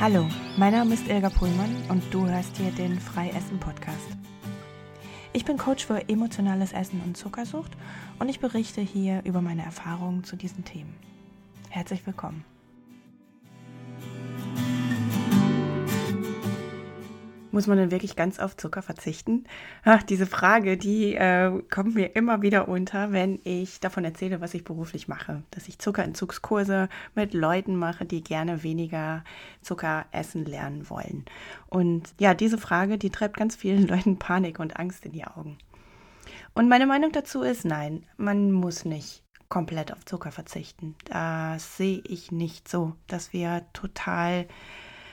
Hallo, mein Name ist Ilga Pullmann und du hörst hier den Freiessen Podcast. Ich bin Coach für emotionales Essen und Zuckersucht und ich berichte hier über meine Erfahrungen zu diesen Themen. Herzlich willkommen. Muss man denn wirklich ganz auf Zucker verzichten? Ach, diese Frage, die äh, kommt mir immer wieder unter, wenn ich davon erzähle, was ich beruflich mache. Dass ich Zuckerentzugskurse mit Leuten mache, die gerne weniger Zucker essen lernen wollen. Und ja, diese Frage, die treibt ganz vielen Leuten Panik und Angst in die Augen. Und meine Meinung dazu ist, nein, man muss nicht komplett auf Zucker verzichten. Das sehe ich nicht so, dass wir total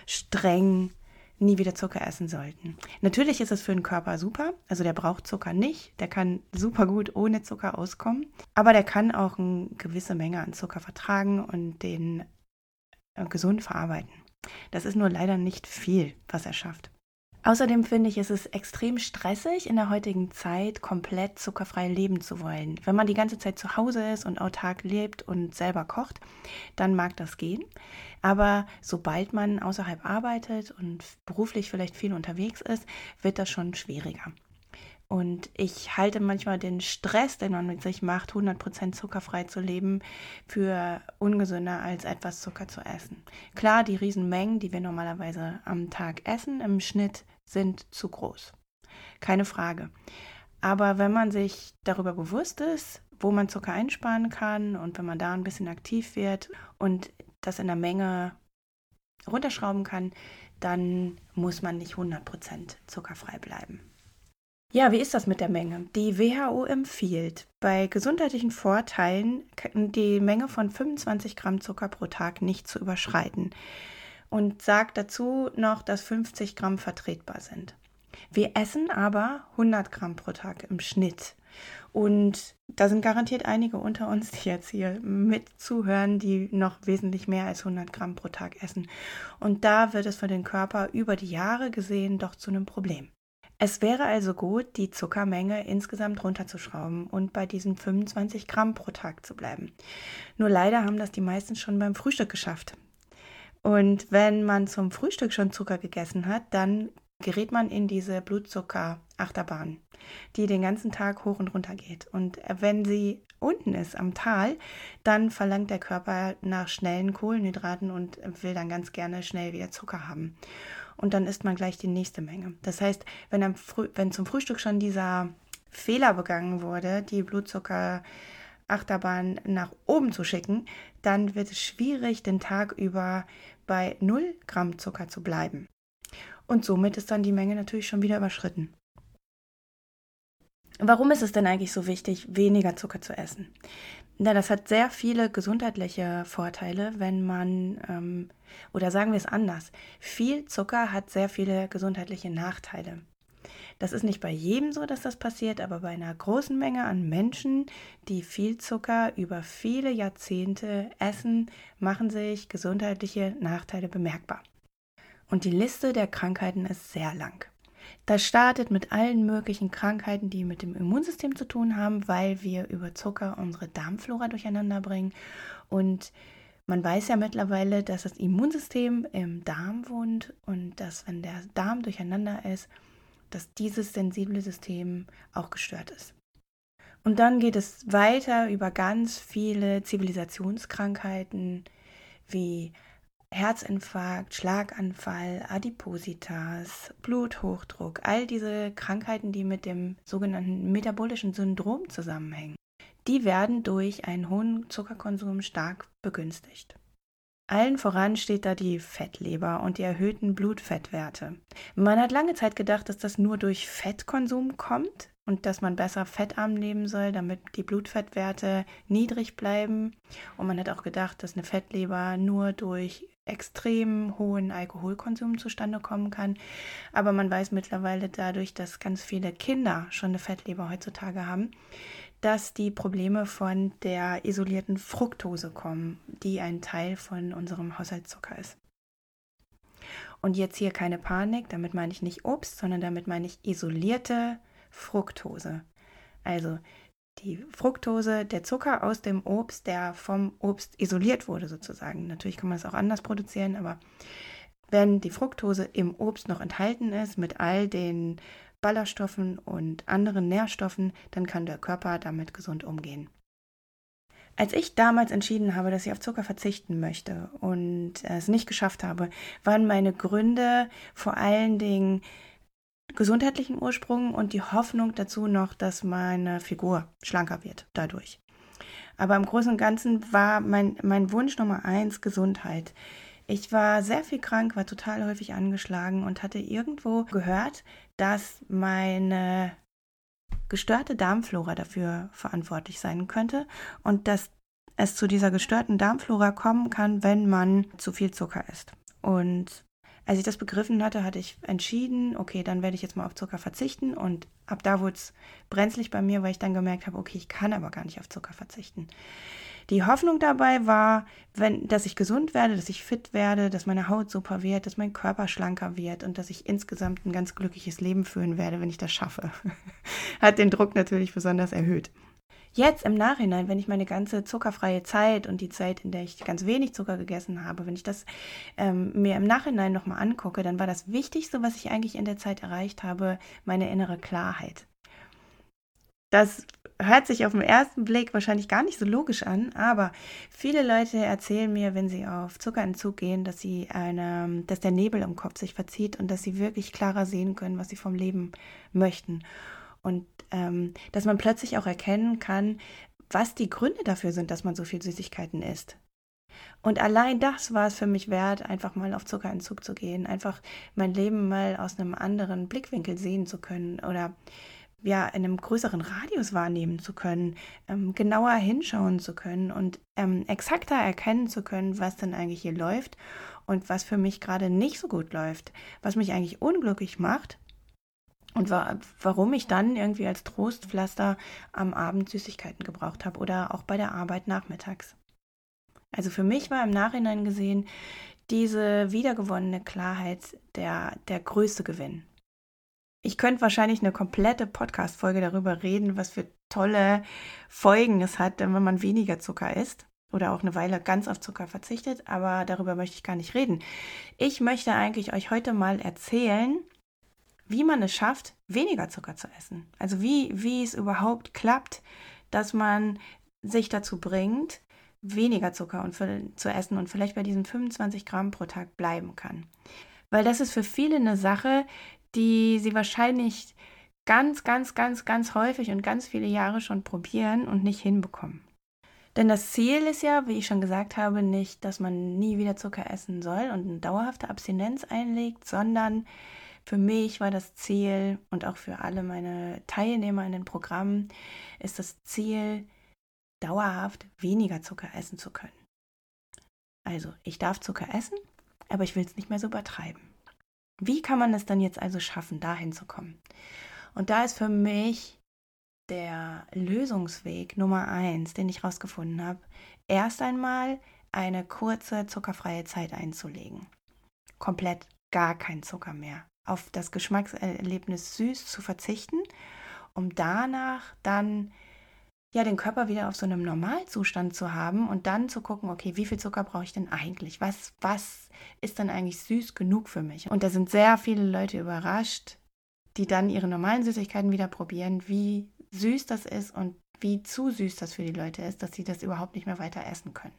streng nie wieder Zucker essen sollten. Natürlich ist es für den Körper super, also der braucht Zucker nicht, der kann super gut ohne Zucker auskommen, aber der kann auch eine gewisse Menge an Zucker vertragen und den äh, gesund verarbeiten. Das ist nur leider nicht viel, was er schafft. Außerdem finde ich, es ist extrem stressig, in der heutigen Zeit komplett zuckerfrei leben zu wollen. Wenn man die ganze Zeit zu Hause ist und autark lebt und selber kocht, dann mag das gehen. Aber sobald man außerhalb arbeitet und beruflich vielleicht viel unterwegs ist, wird das schon schwieriger. Und ich halte manchmal den Stress, den man mit sich macht, 100% zuckerfrei zu leben, für ungesünder als etwas Zucker zu essen. Klar, die Riesenmengen, die wir normalerweise am Tag essen, im Schnitt sind zu groß. Keine Frage. Aber wenn man sich darüber bewusst ist, wo man Zucker einsparen kann und wenn man da ein bisschen aktiv wird und das in der Menge runterschrauben kann, dann muss man nicht 100% zuckerfrei bleiben. Ja, wie ist das mit der Menge? Die WHO empfiehlt bei gesundheitlichen Vorteilen die Menge von 25 Gramm Zucker pro Tag nicht zu überschreiten und sagt dazu noch, dass 50 Gramm vertretbar sind. Wir essen aber 100 Gramm pro Tag im Schnitt. Und da sind garantiert einige unter uns, die jetzt hier mit zuhören, die noch wesentlich mehr als 100 Gramm pro Tag essen. Und da wird es für den Körper über die Jahre gesehen doch zu einem Problem. Es wäre also gut, die Zuckermenge insgesamt runterzuschrauben und bei diesen 25 Gramm pro Tag zu bleiben. Nur leider haben das die meisten schon beim Frühstück geschafft. Und wenn man zum Frühstück schon Zucker gegessen hat, dann gerät man in diese Blutzucker-Achterbahn, die den ganzen Tag hoch und runter geht. Und wenn sie unten ist am Tal, dann verlangt der Körper nach schnellen Kohlenhydraten und will dann ganz gerne schnell wieder Zucker haben und dann isst man gleich die nächste Menge. Das heißt, wenn, am Früh wenn zum Frühstück schon dieser Fehler begangen wurde, die Blutzucker-Achterbahn nach oben zu schicken, dann wird es schwierig, den Tag über bei 0 Gramm Zucker zu bleiben. Und somit ist dann die Menge natürlich schon wieder überschritten. Warum ist es denn eigentlich so wichtig, weniger Zucker zu essen? Na, das hat sehr viele gesundheitliche Vorteile, wenn man, ähm, oder sagen wir es anders, viel Zucker hat sehr viele gesundheitliche Nachteile. Das ist nicht bei jedem so, dass das passiert, aber bei einer großen Menge an Menschen, die viel Zucker über viele Jahrzehnte essen, machen sich gesundheitliche Nachteile bemerkbar. Und die Liste der Krankheiten ist sehr lang. Das startet mit allen möglichen Krankheiten, die mit dem Immunsystem zu tun haben, weil wir über Zucker unsere Darmflora durcheinander bringen. Und man weiß ja mittlerweile, dass das Immunsystem im Darm wohnt und dass, wenn der Darm durcheinander ist, dass dieses sensible System auch gestört ist. Und dann geht es weiter über ganz viele Zivilisationskrankheiten wie Herzinfarkt, Schlaganfall, Adipositas, Bluthochdruck, all diese Krankheiten, die mit dem sogenannten metabolischen Syndrom zusammenhängen, die werden durch einen hohen Zuckerkonsum stark begünstigt. Allen voran steht da die Fettleber und die erhöhten Blutfettwerte. Man hat lange Zeit gedacht, dass das nur durch Fettkonsum kommt und dass man besser fettarm leben soll, damit die Blutfettwerte niedrig bleiben. Und man hat auch gedacht, dass eine Fettleber nur durch extrem hohen Alkoholkonsum zustande kommen kann. Aber man weiß mittlerweile dadurch, dass ganz viele Kinder schon eine Fettleber heutzutage haben, dass die Probleme von der isolierten Fructose kommen, die ein Teil von unserem Haushaltszucker ist. Und jetzt hier keine Panik, damit meine ich nicht Obst, sondern damit meine ich isolierte Fructose. Also die Fructose, der Zucker aus dem Obst, der vom Obst isoliert wurde sozusagen. Natürlich kann man es auch anders produzieren, aber Wenn die Fructose im Obst noch enthalten ist mit all den Ballaststoffen und anderen Nährstoffen, dann kann der Körper damit gesund umgehen. Als ich damals entschieden habe, dass ich auf Zucker verzichten möchte und es nicht geschafft habe, waren meine Gründe vor allen Dingen gesundheitlichen Ursprung und die Hoffnung dazu noch, dass meine Figur schlanker wird dadurch. Aber im Großen und Ganzen war mein, mein Wunsch Nummer eins Gesundheit. Ich war sehr viel krank, war total häufig angeschlagen und hatte irgendwo gehört, dass meine gestörte Darmflora dafür verantwortlich sein könnte und dass es zu dieser gestörten Darmflora kommen kann, wenn man zu viel Zucker isst. Und als ich das begriffen hatte, hatte ich entschieden, okay, dann werde ich jetzt mal auf Zucker verzichten. Und ab da wurde es brenzlig bei mir, weil ich dann gemerkt habe, okay, ich kann aber gar nicht auf Zucker verzichten. Die Hoffnung dabei war, wenn, dass ich gesund werde, dass ich fit werde, dass meine Haut super wird, dass mein Körper schlanker wird und dass ich insgesamt ein ganz glückliches Leben führen werde, wenn ich das schaffe. Hat den Druck natürlich besonders erhöht. Jetzt im Nachhinein, wenn ich meine ganze zuckerfreie Zeit und die Zeit, in der ich ganz wenig Zucker gegessen habe, wenn ich das ähm, mir im Nachhinein nochmal angucke, dann war das Wichtigste, was ich eigentlich in der Zeit erreicht habe, meine innere Klarheit. Das hört sich auf den ersten Blick wahrscheinlich gar nicht so logisch an, aber viele Leute erzählen mir, wenn sie auf Zuckerentzug gehen, dass sie eine, dass der Nebel im Kopf sich verzieht und dass sie wirklich klarer sehen können, was sie vom Leben möchten. Und ähm, dass man plötzlich auch erkennen kann, was die Gründe dafür sind, dass man so viel Süßigkeiten isst. Und allein das war es für mich wert, einfach mal auf Zuckerentzug zu gehen, einfach mein Leben mal aus einem anderen Blickwinkel sehen zu können oder ja, in einem größeren Radius wahrnehmen zu können, ähm, genauer hinschauen zu können und ähm, exakter erkennen zu können, was denn eigentlich hier läuft und was für mich gerade nicht so gut läuft, was mich eigentlich unglücklich macht und wa warum ich dann irgendwie als Trostpflaster am Abend Süßigkeiten gebraucht habe oder auch bei der Arbeit nachmittags. Also für mich war im Nachhinein gesehen diese wiedergewonnene Klarheit der, der größte Gewinn. Ich könnte wahrscheinlich eine komplette Podcast-Folge darüber reden, was für tolle Folgen es hat, wenn man weniger Zucker isst oder auch eine Weile ganz auf Zucker verzichtet, aber darüber möchte ich gar nicht reden. Ich möchte eigentlich euch heute mal erzählen, wie man es schafft, weniger Zucker zu essen. Also wie, wie es überhaupt klappt, dass man sich dazu bringt, weniger Zucker und für, zu essen und vielleicht bei diesen 25 Gramm pro Tag bleiben kann. Weil das ist für viele eine Sache, die sie wahrscheinlich ganz, ganz, ganz, ganz häufig und ganz viele Jahre schon probieren und nicht hinbekommen. Denn das Ziel ist ja, wie ich schon gesagt habe, nicht, dass man nie wieder Zucker essen soll und eine dauerhafte Abstinenz einlegt, sondern für mich war das Ziel und auch für alle meine Teilnehmer in den Programmen ist das Ziel, dauerhaft weniger Zucker essen zu können. Also, ich darf Zucker essen, aber ich will es nicht mehr so übertreiben. Wie kann man es dann jetzt also schaffen, dahin zu kommen? Und da ist für mich der Lösungsweg Nummer eins, den ich herausgefunden habe, erst einmal eine kurze zuckerfreie Zeit einzulegen. Komplett gar kein Zucker mehr auf das Geschmackserlebnis süß zu verzichten, um danach dann ja den Körper wieder auf so einem Normalzustand zu haben und dann zu gucken, okay, wie viel Zucker brauche ich denn eigentlich? Was was ist denn eigentlich süß genug für mich? Und da sind sehr viele Leute überrascht, die dann ihre normalen Süßigkeiten wieder probieren, wie süß das ist und wie zu süß das für die Leute ist, dass sie das überhaupt nicht mehr weiter essen können.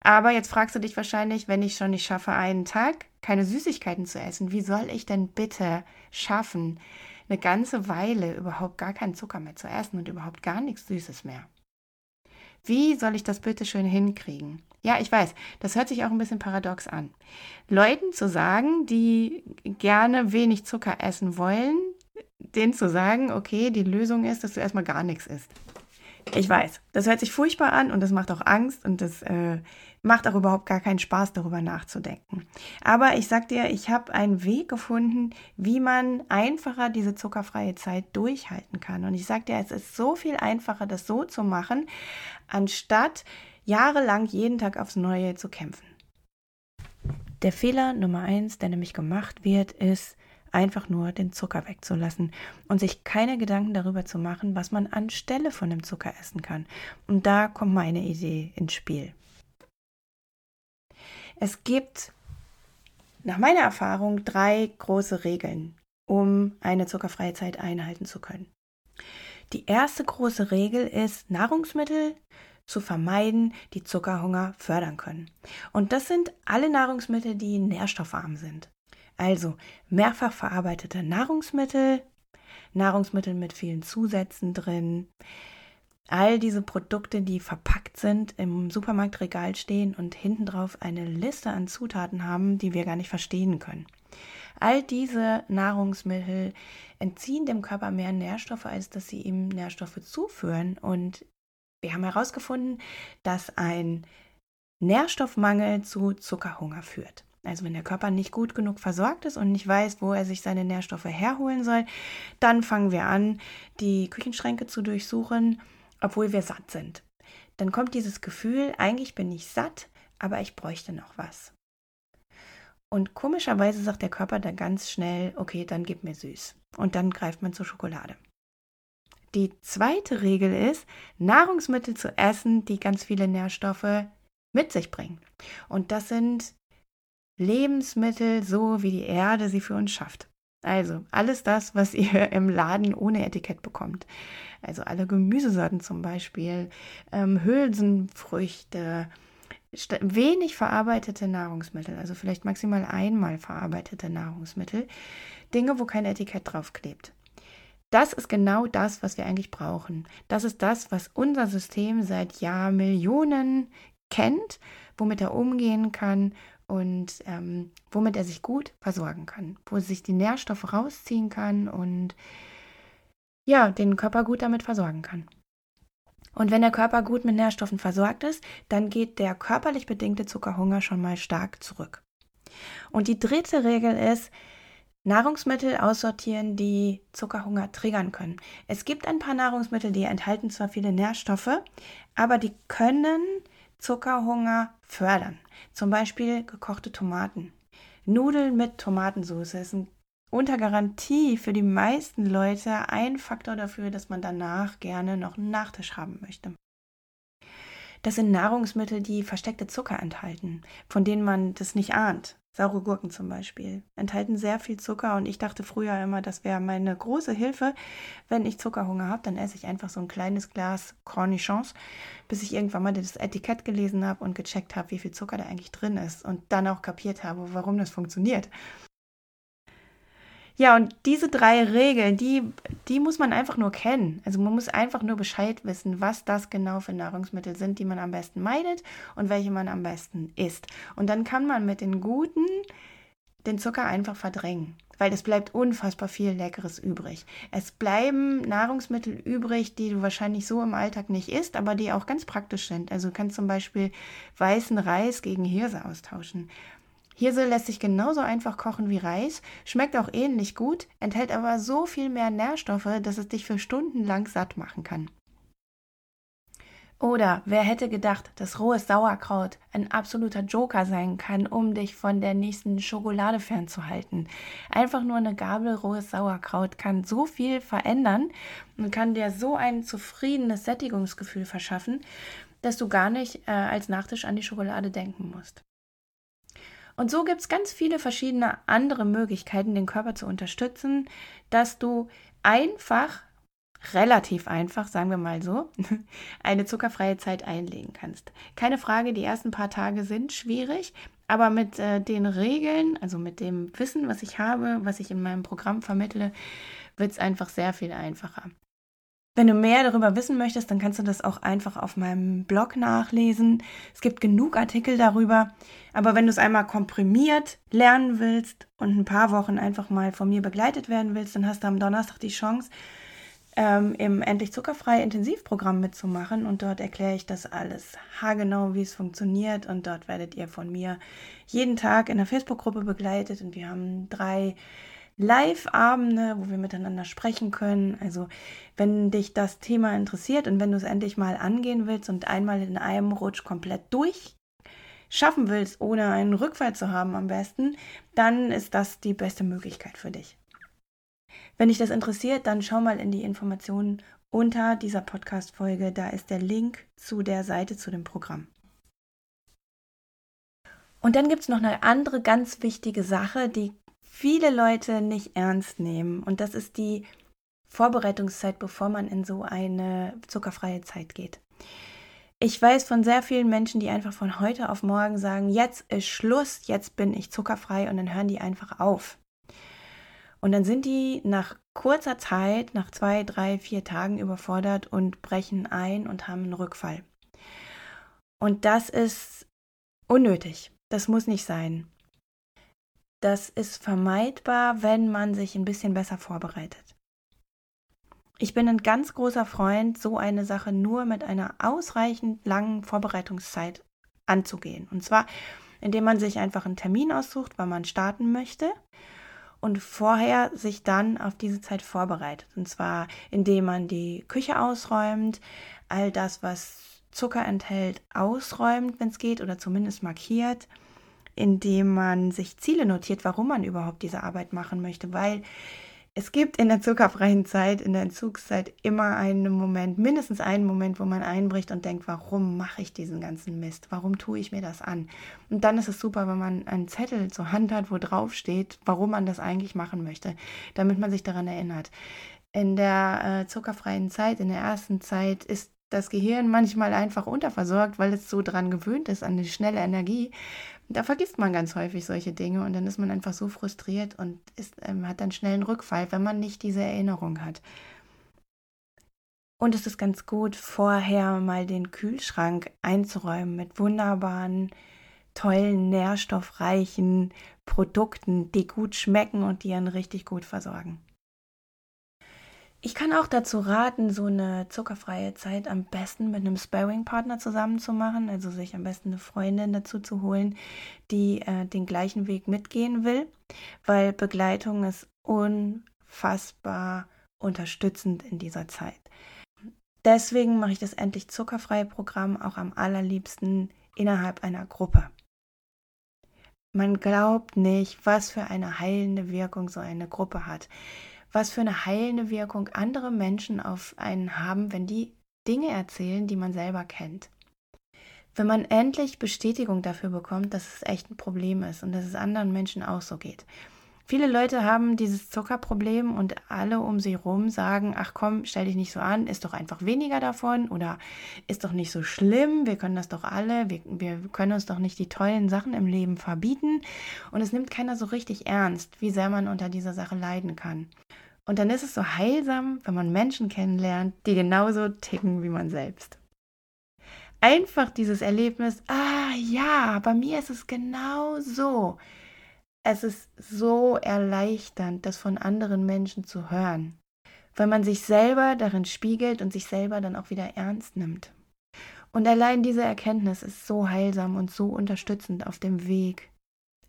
Aber jetzt fragst du dich wahrscheinlich, wenn ich schon nicht schaffe, einen Tag keine Süßigkeiten zu essen, wie soll ich denn bitte schaffen, eine ganze Weile überhaupt gar keinen Zucker mehr zu essen und überhaupt gar nichts Süßes mehr? Wie soll ich das bitte schön hinkriegen? Ja, ich weiß, das hört sich auch ein bisschen paradox an. Leuten zu sagen, die gerne wenig Zucker essen wollen, denen zu sagen, okay, die Lösung ist, dass du erstmal gar nichts isst. Ich weiß, das hört sich furchtbar an und das macht auch Angst und das äh, macht auch überhaupt gar keinen Spaß, darüber nachzudenken. Aber ich sag dir, ich habe einen Weg gefunden, wie man einfacher diese zuckerfreie Zeit durchhalten kann. Und ich sag dir, es ist so viel einfacher, das so zu machen, anstatt jahrelang jeden Tag aufs Neue zu kämpfen. Der Fehler Nummer eins, der nämlich gemacht wird, ist, einfach nur den Zucker wegzulassen und sich keine Gedanken darüber zu machen, was man anstelle von dem Zucker essen kann. Und da kommt meine Idee ins Spiel. Es gibt nach meiner Erfahrung drei große Regeln, um eine zuckerfreie Zeit einhalten zu können. Die erste große Regel ist, Nahrungsmittel zu vermeiden, die Zuckerhunger fördern können. Und das sind alle Nahrungsmittel, die nährstoffarm sind. Also mehrfach verarbeitete Nahrungsmittel, Nahrungsmittel mit vielen Zusätzen drin, all diese Produkte, die verpackt sind, im Supermarktregal stehen und hinten drauf eine Liste an Zutaten haben, die wir gar nicht verstehen können. All diese Nahrungsmittel entziehen dem Körper mehr Nährstoffe, als dass sie ihm Nährstoffe zuführen. Und wir haben herausgefunden, dass ein Nährstoffmangel zu Zuckerhunger führt. Also wenn der Körper nicht gut genug versorgt ist und nicht weiß, wo er sich seine Nährstoffe herholen soll, dann fangen wir an, die Küchenschränke zu durchsuchen, obwohl wir satt sind. Dann kommt dieses Gefühl, eigentlich bin ich satt, aber ich bräuchte noch was. Und komischerweise sagt der Körper dann ganz schnell, okay, dann gib mir süß. Und dann greift man zur Schokolade. Die zweite Regel ist, Nahrungsmittel zu essen, die ganz viele Nährstoffe mit sich bringen. Und das sind Lebensmittel, so wie die Erde sie für uns schafft. Also alles das, was ihr im Laden ohne Etikett bekommt. Also alle Gemüsesorten zum Beispiel, ähm, Hülsenfrüchte, wenig verarbeitete Nahrungsmittel, also vielleicht maximal einmal verarbeitete Nahrungsmittel, Dinge, wo kein Etikett draufklebt. Das ist genau das, was wir eigentlich brauchen. Das ist das, was unser System seit Jahrmillionen kennt, womit er umgehen kann und ähm, womit er sich gut versorgen kann, wo er sich die Nährstoffe rausziehen kann und ja, den Körper gut damit versorgen kann. Und wenn der Körper gut mit Nährstoffen versorgt ist, dann geht der körperlich bedingte Zuckerhunger schon mal stark zurück. Und die dritte Regel ist, Nahrungsmittel aussortieren, die Zuckerhunger triggern können. Es gibt ein paar Nahrungsmittel, die enthalten zwar viele Nährstoffe, aber die können Zuckerhunger fördern. Zum Beispiel gekochte Tomaten. Nudeln mit Tomatensauce ist ein unter Garantie für die meisten Leute ein Faktor dafür, dass man danach gerne noch einen Nachtisch haben möchte. Das sind Nahrungsmittel, die versteckte Zucker enthalten, von denen man das nicht ahnt. Saure Gurken zum Beispiel enthalten sehr viel Zucker und ich dachte früher immer, das wäre meine große Hilfe. Wenn ich Zuckerhunger habe, dann esse ich einfach so ein kleines Glas Cornichons, bis ich irgendwann mal das Etikett gelesen habe und gecheckt habe, wie viel Zucker da eigentlich drin ist und dann auch kapiert habe, warum das funktioniert. Ja, und diese drei Regeln, die, die muss man einfach nur kennen. Also man muss einfach nur Bescheid wissen, was das genau für Nahrungsmittel sind, die man am besten meidet und welche man am besten isst. Und dann kann man mit den guten den Zucker einfach verdrängen, weil es bleibt unfassbar viel Leckeres übrig. Es bleiben Nahrungsmittel übrig, die du wahrscheinlich so im Alltag nicht isst, aber die auch ganz praktisch sind. Also du kannst zum Beispiel weißen Reis gegen Hirse austauschen Hirse lässt sich genauso einfach kochen wie Reis, schmeckt auch ähnlich gut, enthält aber so viel mehr Nährstoffe, dass es dich für Stunden lang satt machen kann. Oder wer hätte gedacht, dass rohes Sauerkraut ein absoluter Joker sein kann, um dich von der nächsten Schokolade fernzuhalten. Einfach nur eine Gabel rohes Sauerkraut kann so viel verändern und kann dir so ein zufriedenes Sättigungsgefühl verschaffen, dass du gar nicht äh, als Nachtisch an die Schokolade denken musst. Und so gibt es ganz viele verschiedene andere Möglichkeiten, den Körper zu unterstützen, dass du einfach, relativ einfach, sagen wir mal so, eine zuckerfreie Zeit einlegen kannst. Keine Frage, die ersten paar Tage sind schwierig, aber mit äh, den Regeln, also mit dem Wissen, was ich habe, was ich in meinem Programm vermittle, wird es einfach sehr viel einfacher. Wenn du mehr darüber wissen möchtest, dann kannst du das auch einfach auf meinem Blog nachlesen. Es gibt genug Artikel darüber. Aber wenn du es einmal komprimiert lernen willst und ein paar Wochen einfach mal von mir begleitet werden willst, dann hast du am Donnerstag die Chance, ähm, im Endlich Zuckerfrei Intensivprogramm mitzumachen. Und dort erkläre ich das alles haargenau, wie es funktioniert. Und dort werdet ihr von mir jeden Tag in der Facebook-Gruppe begleitet. Und wir haben drei Live-Abende, wo wir miteinander sprechen können. Also wenn dich das Thema interessiert und wenn du es endlich mal angehen willst und einmal in einem Rutsch komplett durch schaffen willst, ohne einen Rückfall zu haben am besten, dann ist das die beste Möglichkeit für dich. Wenn dich das interessiert, dann schau mal in die Informationen unter dieser Podcast-Folge. Da ist der Link zu der Seite zu dem Programm. Und dann gibt es noch eine andere ganz wichtige Sache, die viele Leute nicht ernst nehmen. Und das ist die Vorbereitungszeit, bevor man in so eine zuckerfreie Zeit geht. Ich weiß von sehr vielen Menschen, die einfach von heute auf morgen sagen, jetzt ist Schluss, jetzt bin ich zuckerfrei und dann hören die einfach auf. Und dann sind die nach kurzer Zeit, nach zwei, drei, vier Tagen überfordert und brechen ein und haben einen Rückfall. Und das ist unnötig. Das muss nicht sein. Das ist vermeidbar, wenn man sich ein bisschen besser vorbereitet. Ich bin ein ganz großer Freund, so eine Sache nur mit einer ausreichend langen Vorbereitungszeit anzugehen. Und zwar, indem man sich einfach einen Termin aussucht, wann man starten möchte und vorher sich dann auf diese Zeit vorbereitet. Und zwar, indem man die Küche ausräumt, all das, was Zucker enthält, ausräumt, wenn es geht, oder zumindest markiert, indem man sich Ziele notiert, warum man überhaupt diese Arbeit machen möchte, weil es gibt in der zuckerfreien Zeit, in der Entzugszeit immer einen Moment, mindestens einen Moment, wo man einbricht und denkt, warum mache ich diesen ganzen Mist? Warum tue ich mir das an? Und dann ist es super, wenn man einen Zettel zur Hand hat, wo drauf steht, warum man das eigentlich machen möchte, damit man sich daran erinnert. In der äh, zuckerfreien Zeit, in der ersten Zeit, ist das Gehirn manchmal einfach unterversorgt, weil es so dran gewöhnt ist an die schnelle Energie. Da vergisst man ganz häufig solche Dinge und dann ist man einfach so frustriert und ist, ähm, hat dann schnell einen Rückfall, wenn man nicht diese Erinnerung hat. Und es ist ganz gut, vorher mal den Kühlschrank einzuräumen mit wunderbaren, tollen, nährstoffreichen Produkten, die gut schmecken und die einen richtig gut versorgen. Ich kann auch dazu raten, so eine zuckerfreie Zeit am besten mit einem Sparring-Partner zusammen zu machen, also sich am besten eine Freundin dazu zu holen, die äh, den gleichen Weg mitgehen will, weil Begleitung ist unfassbar unterstützend in dieser Zeit. Deswegen mache ich das endlich zuckerfreie Programm auch am allerliebsten innerhalb einer Gruppe. Man glaubt nicht, was für eine heilende Wirkung so eine Gruppe hat was für eine heilende Wirkung andere Menschen auf einen haben, wenn die Dinge erzählen, die man selber kennt. Wenn man endlich Bestätigung dafür bekommt, dass es echt ein Problem ist und dass es anderen Menschen auch so geht. Viele Leute haben dieses Zuckerproblem und alle um sie rum sagen, ach komm, stell dich nicht so an, ist doch einfach weniger davon oder ist doch nicht so schlimm, wir können das doch alle, wir, wir können uns doch nicht die tollen Sachen im Leben verbieten und es nimmt keiner so richtig ernst, wie sehr man unter dieser Sache leiden kann. Und dann ist es so heilsam, wenn man Menschen kennenlernt, die genauso ticken wie man selbst. Einfach dieses Erlebnis, ah ja, bei mir ist es genau so. Es ist so erleichternd, das von anderen Menschen zu hören, weil man sich selber darin spiegelt und sich selber dann auch wieder ernst nimmt. Und allein diese Erkenntnis ist so heilsam und so unterstützend auf dem Weg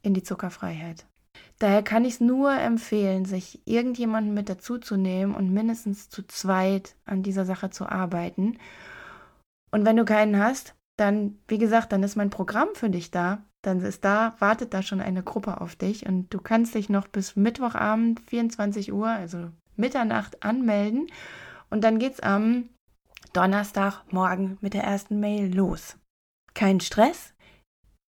in die Zuckerfreiheit. Daher kann ich es nur empfehlen, sich irgendjemanden mit dazu zu nehmen und mindestens zu zweit an dieser Sache zu arbeiten. Und wenn du keinen hast, dann, wie gesagt, dann ist mein Programm für dich da. Dann ist da, wartet da schon eine Gruppe auf dich und du kannst dich noch bis Mittwochabend 24 Uhr, also Mitternacht, anmelden. Und dann geht es am Donnerstagmorgen mit der ersten Mail los. Kein Stress,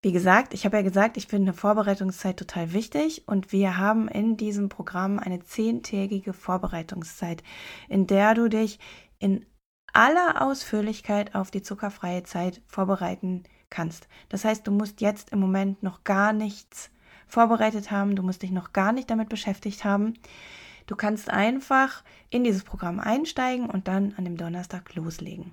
wie gesagt, ich habe ja gesagt, ich finde eine Vorbereitungszeit total wichtig und wir haben in diesem Programm eine zehntägige Vorbereitungszeit, in der du dich in aller Ausführlichkeit auf die zuckerfreie Zeit vorbereiten kannst. Das heißt, du musst jetzt im Moment noch gar nichts vorbereitet haben, du musst dich noch gar nicht damit beschäftigt haben. Du kannst einfach in dieses Programm einsteigen und dann an dem Donnerstag loslegen.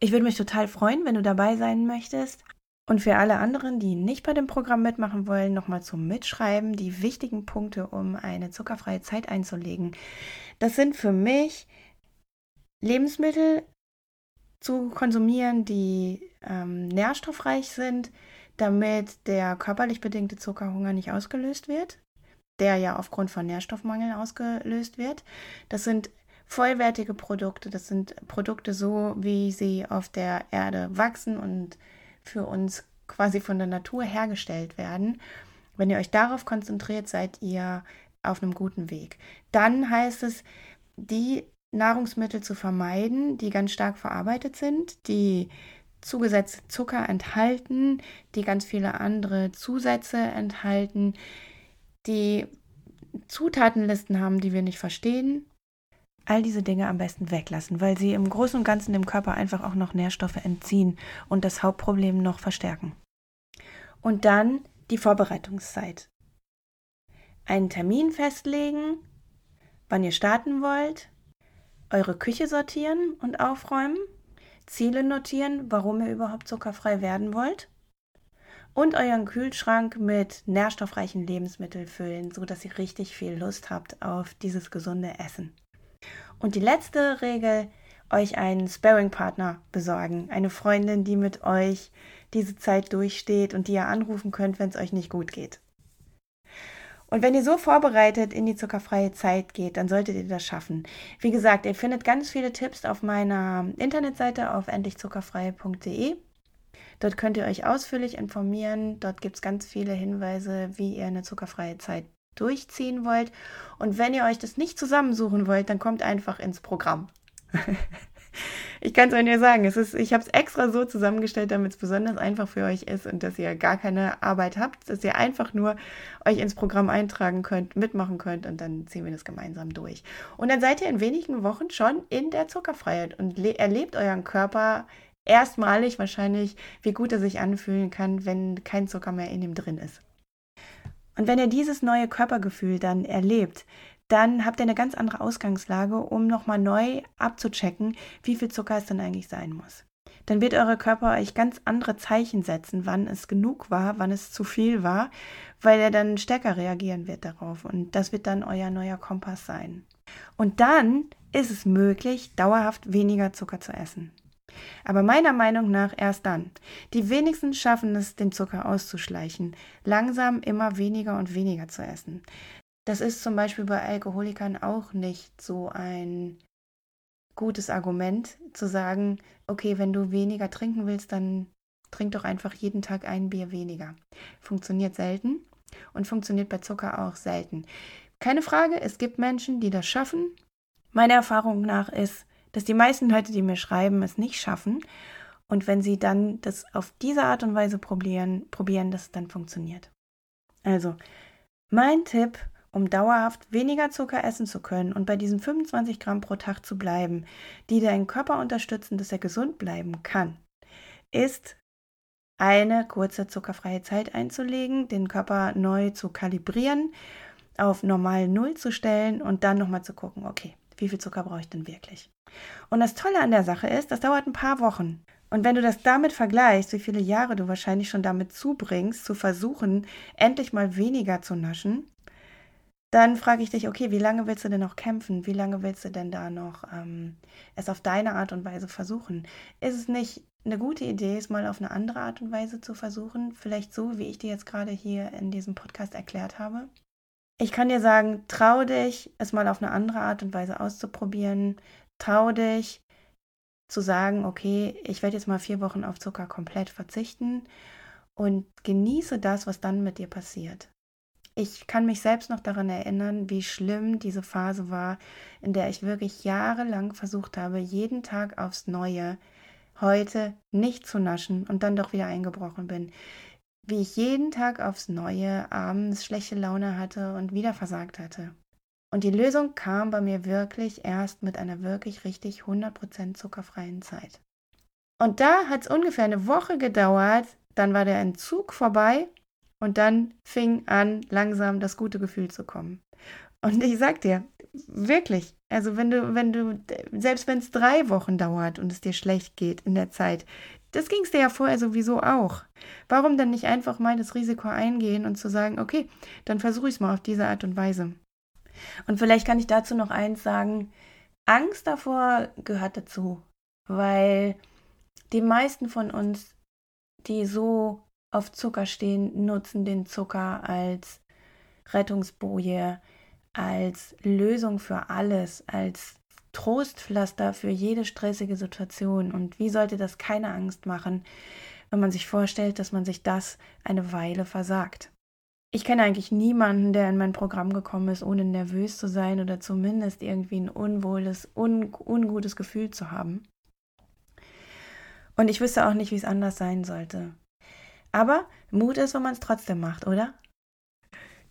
Ich würde mich total freuen, wenn du dabei sein möchtest. Und für alle anderen, die nicht bei dem Programm mitmachen wollen, nochmal zum Mitschreiben die wichtigen Punkte, um eine zuckerfreie Zeit einzulegen. Das sind für mich Lebensmittel zu konsumieren, die ähm, nährstoffreich sind, damit der körperlich bedingte Zuckerhunger nicht ausgelöst wird, der ja aufgrund von Nährstoffmangel ausgelöst wird. Das sind vollwertige Produkte, das sind Produkte so, wie sie auf der Erde wachsen und für uns quasi von der Natur hergestellt werden. Wenn ihr euch darauf konzentriert, seid ihr auf einem guten Weg. Dann heißt es, die Nahrungsmittel zu vermeiden, die ganz stark verarbeitet sind, die zugesetzte Zucker enthalten, die ganz viele andere Zusätze enthalten, die Zutatenlisten haben, die wir nicht verstehen. All diese Dinge am besten weglassen, weil sie im Großen und Ganzen dem Körper einfach auch noch Nährstoffe entziehen und das Hauptproblem noch verstärken. Und dann die Vorbereitungszeit. Einen Termin festlegen, wann ihr starten wollt, eure Küche sortieren und aufräumen, Ziele notieren, warum ihr überhaupt zuckerfrei werden wollt und euren Kühlschrank mit nährstoffreichen Lebensmitteln füllen, sodass ihr richtig viel Lust habt auf dieses gesunde Essen. Und die letzte Regel, euch einen Sparring-Partner besorgen, eine Freundin, die mit euch diese Zeit durchsteht und die ihr anrufen könnt, wenn es euch nicht gut geht. Und wenn ihr so vorbereitet in die zuckerfreie Zeit geht, dann solltet ihr das schaffen. Wie gesagt, ihr findet ganz viele Tipps auf meiner Internetseite auf endlichzuckerfrei.de. Dort könnt ihr euch ausführlich informieren. Dort gibt es ganz viele Hinweise, wie ihr eine zuckerfreie Zeit durchziehen wollt. Und wenn ihr euch das nicht zusammensuchen wollt, dann kommt einfach ins Programm. ich kann es euch nur sagen, es ist, ich habe es extra so zusammengestellt, damit es besonders einfach für euch ist und dass ihr gar keine Arbeit habt, dass ihr einfach nur euch ins Programm eintragen könnt, mitmachen könnt und dann ziehen wir das gemeinsam durch. Und dann seid ihr in wenigen Wochen schon in der Zuckerfreiheit und erlebt euren Körper erstmalig wahrscheinlich, wie gut er sich anfühlen kann, wenn kein Zucker mehr in ihm drin ist. Und wenn ihr dieses neue Körpergefühl dann erlebt, dann habt ihr eine ganz andere Ausgangslage, um nochmal neu abzuchecken, wie viel Zucker es denn eigentlich sein muss. Dann wird euer Körper euch ganz andere Zeichen setzen, wann es genug war, wann es zu viel war, weil er dann stärker reagieren wird darauf. Und das wird dann euer neuer Kompass sein. Und dann ist es möglich, dauerhaft weniger Zucker zu essen. Aber meiner Meinung nach erst dann. Die wenigsten schaffen es, den Zucker auszuschleichen, langsam immer weniger und weniger zu essen. Das ist zum Beispiel bei Alkoholikern auch nicht so ein gutes Argument zu sagen, okay, wenn du weniger trinken willst, dann trink doch einfach jeden Tag ein Bier weniger. Funktioniert selten und funktioniert bei Zucker auch selten. Keine Frage, es gibt Menschen, die das schaffen. Meiner Erfahrung nach ist, dass die meisten Leute, die mir schreiben, es nicht schaffen. Und wenn sie dann das auf diese Art und Weise probieren, probieren, dass es dann funktioniert. Also, mein Tipp um dauerhaft weniger Zucker essen zu können und bei diesen 25 Gramm pro Tag zu bleiben, die deinen Körper unterstützen, dass er gesund bleiben kann, ist eine kurze zuckerfreie Zeit einzulegen, den Körper neu zu kalibrieren, auf normal Null zu stellen und dann nochmal zu gucken, okay, wie viel Zucker brauche ich denn wirklich? Und das Tolle an der Sache ist, das dauert ein paar Wochen. Und wenn du das damit vergleichst, wie viele Jahre du wahrscheinlich schon damit zubringst, zu versuchen, endlich mal weniger zu naschen, dann frage ich dich, okay, wie lange willst du denn noch kämpfen? Wie lange willst du denn da noch ähm, es auf deine Art und Weise versuchen? Ist es nicht eine gute Idee, es mal auf eine andere Art und Weise zu versuchen? Vielleicht so, wie ich dir jetzt gerade hier in diesem Podcast erklärt habe? Ich kann dir sagen, trau dich, es mal auf eine andere Art und Weise auszuprobieren. Trau dich zu sagen, okay, ich werde jetzt mal vier Wochen auf Zucker komplett verzichten und genieße das, was dann mit dir passiert. Ich kann mich selbst noch daran erinnern, wie schlimm diese Phase war, in der ich wirklich jahrelang versucht habe, jeden Tag aufs Neue heute nicht zu naschen und dann doch wieder eingebrochen bin. Wie ich jeden Tag aufs Neue abends schlechte Laune hatte und wieder versagt hatte. Und die Lösung kam bei mir wirklich erst mit einer wirklich richtig 100% zuckerfreien Zeit. Und da hat es ungefähr eine Woche gedauert, dann war der Entzug vorbei und dann fing an, langsam das gute Gefühl zu kommen. Und ich sag dir, wirklich, also wenn du, wenn du, selbst wenn es drei Wochen dauert und es dir schlecht geht in der Zeit, das ging es dir ja vorher sowieso auch. Warum dann nicht einfach mal das Risiko eingehen und zu sagen, okay, dann versuche ich es mal auf diese Art und Weise. Und vielleicht kann ich dazu noch eins sagen, Angst davor gehört dazu, weil die meisten von uns, die so auf Zucker stehen, nutzen den Zucker als Rettungsboje, als Lösung für alles, als Trostpflaster für jede stressige Situation. Und wie sollte das keine Angst machen, wenn man sich vorstellt, dass man sich das eine Weile versagt? Ich kenne eigentlich niemanden, der in mein Programm gekommen ist, ohne nervös zu sein oder zumindest irgendwie ein unwohles, un ungutes Gefühl zu haben. Und ich wüsste auch nicht, wie es anders sein sollte. Aber Mut ist, wenn man es trotzdem macht, oder?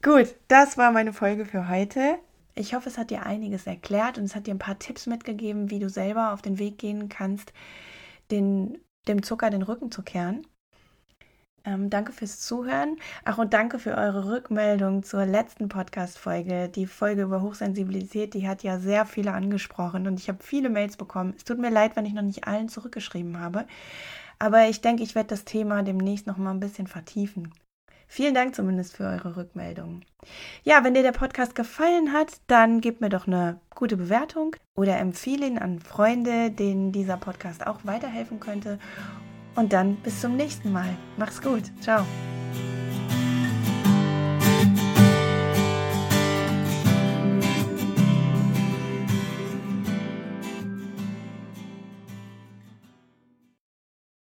Gut, das war meine Folge für heute. Ich hoffe, es hat dir einiges erklärt und es hat dir ein paar Tipps mitgegeben, wie du selber auf den Weg gehen kannst, den, dem Zucker den Rücken zu kehren. Ähm, danke fürs Zuhören. Ach, und danke für eure Rückmeldung zur letzten Podcast-Folge. Die Folge über Hochsensibilität, die hat ja sehr viele angesprochen und ich habe viele Mails bekommen. Es tut mir leid, wenn ich noch nicht allen zurückgeschrieben habe. Aber ich denke, ich werde das Thema demnächst noch mal ein bisschen vertiefen. Vielen Dank zumindest für eure Rückmeldungen. Ja, wenn dir der Podcast gefallen hat, dann gib mir doch eine gute Bewertung oder empfehle ihn an Freunde, denen dieser Podcast auch weiterhelfen könnte. Und dann bis zum nächsten Mal. Mach's gut. Ciao.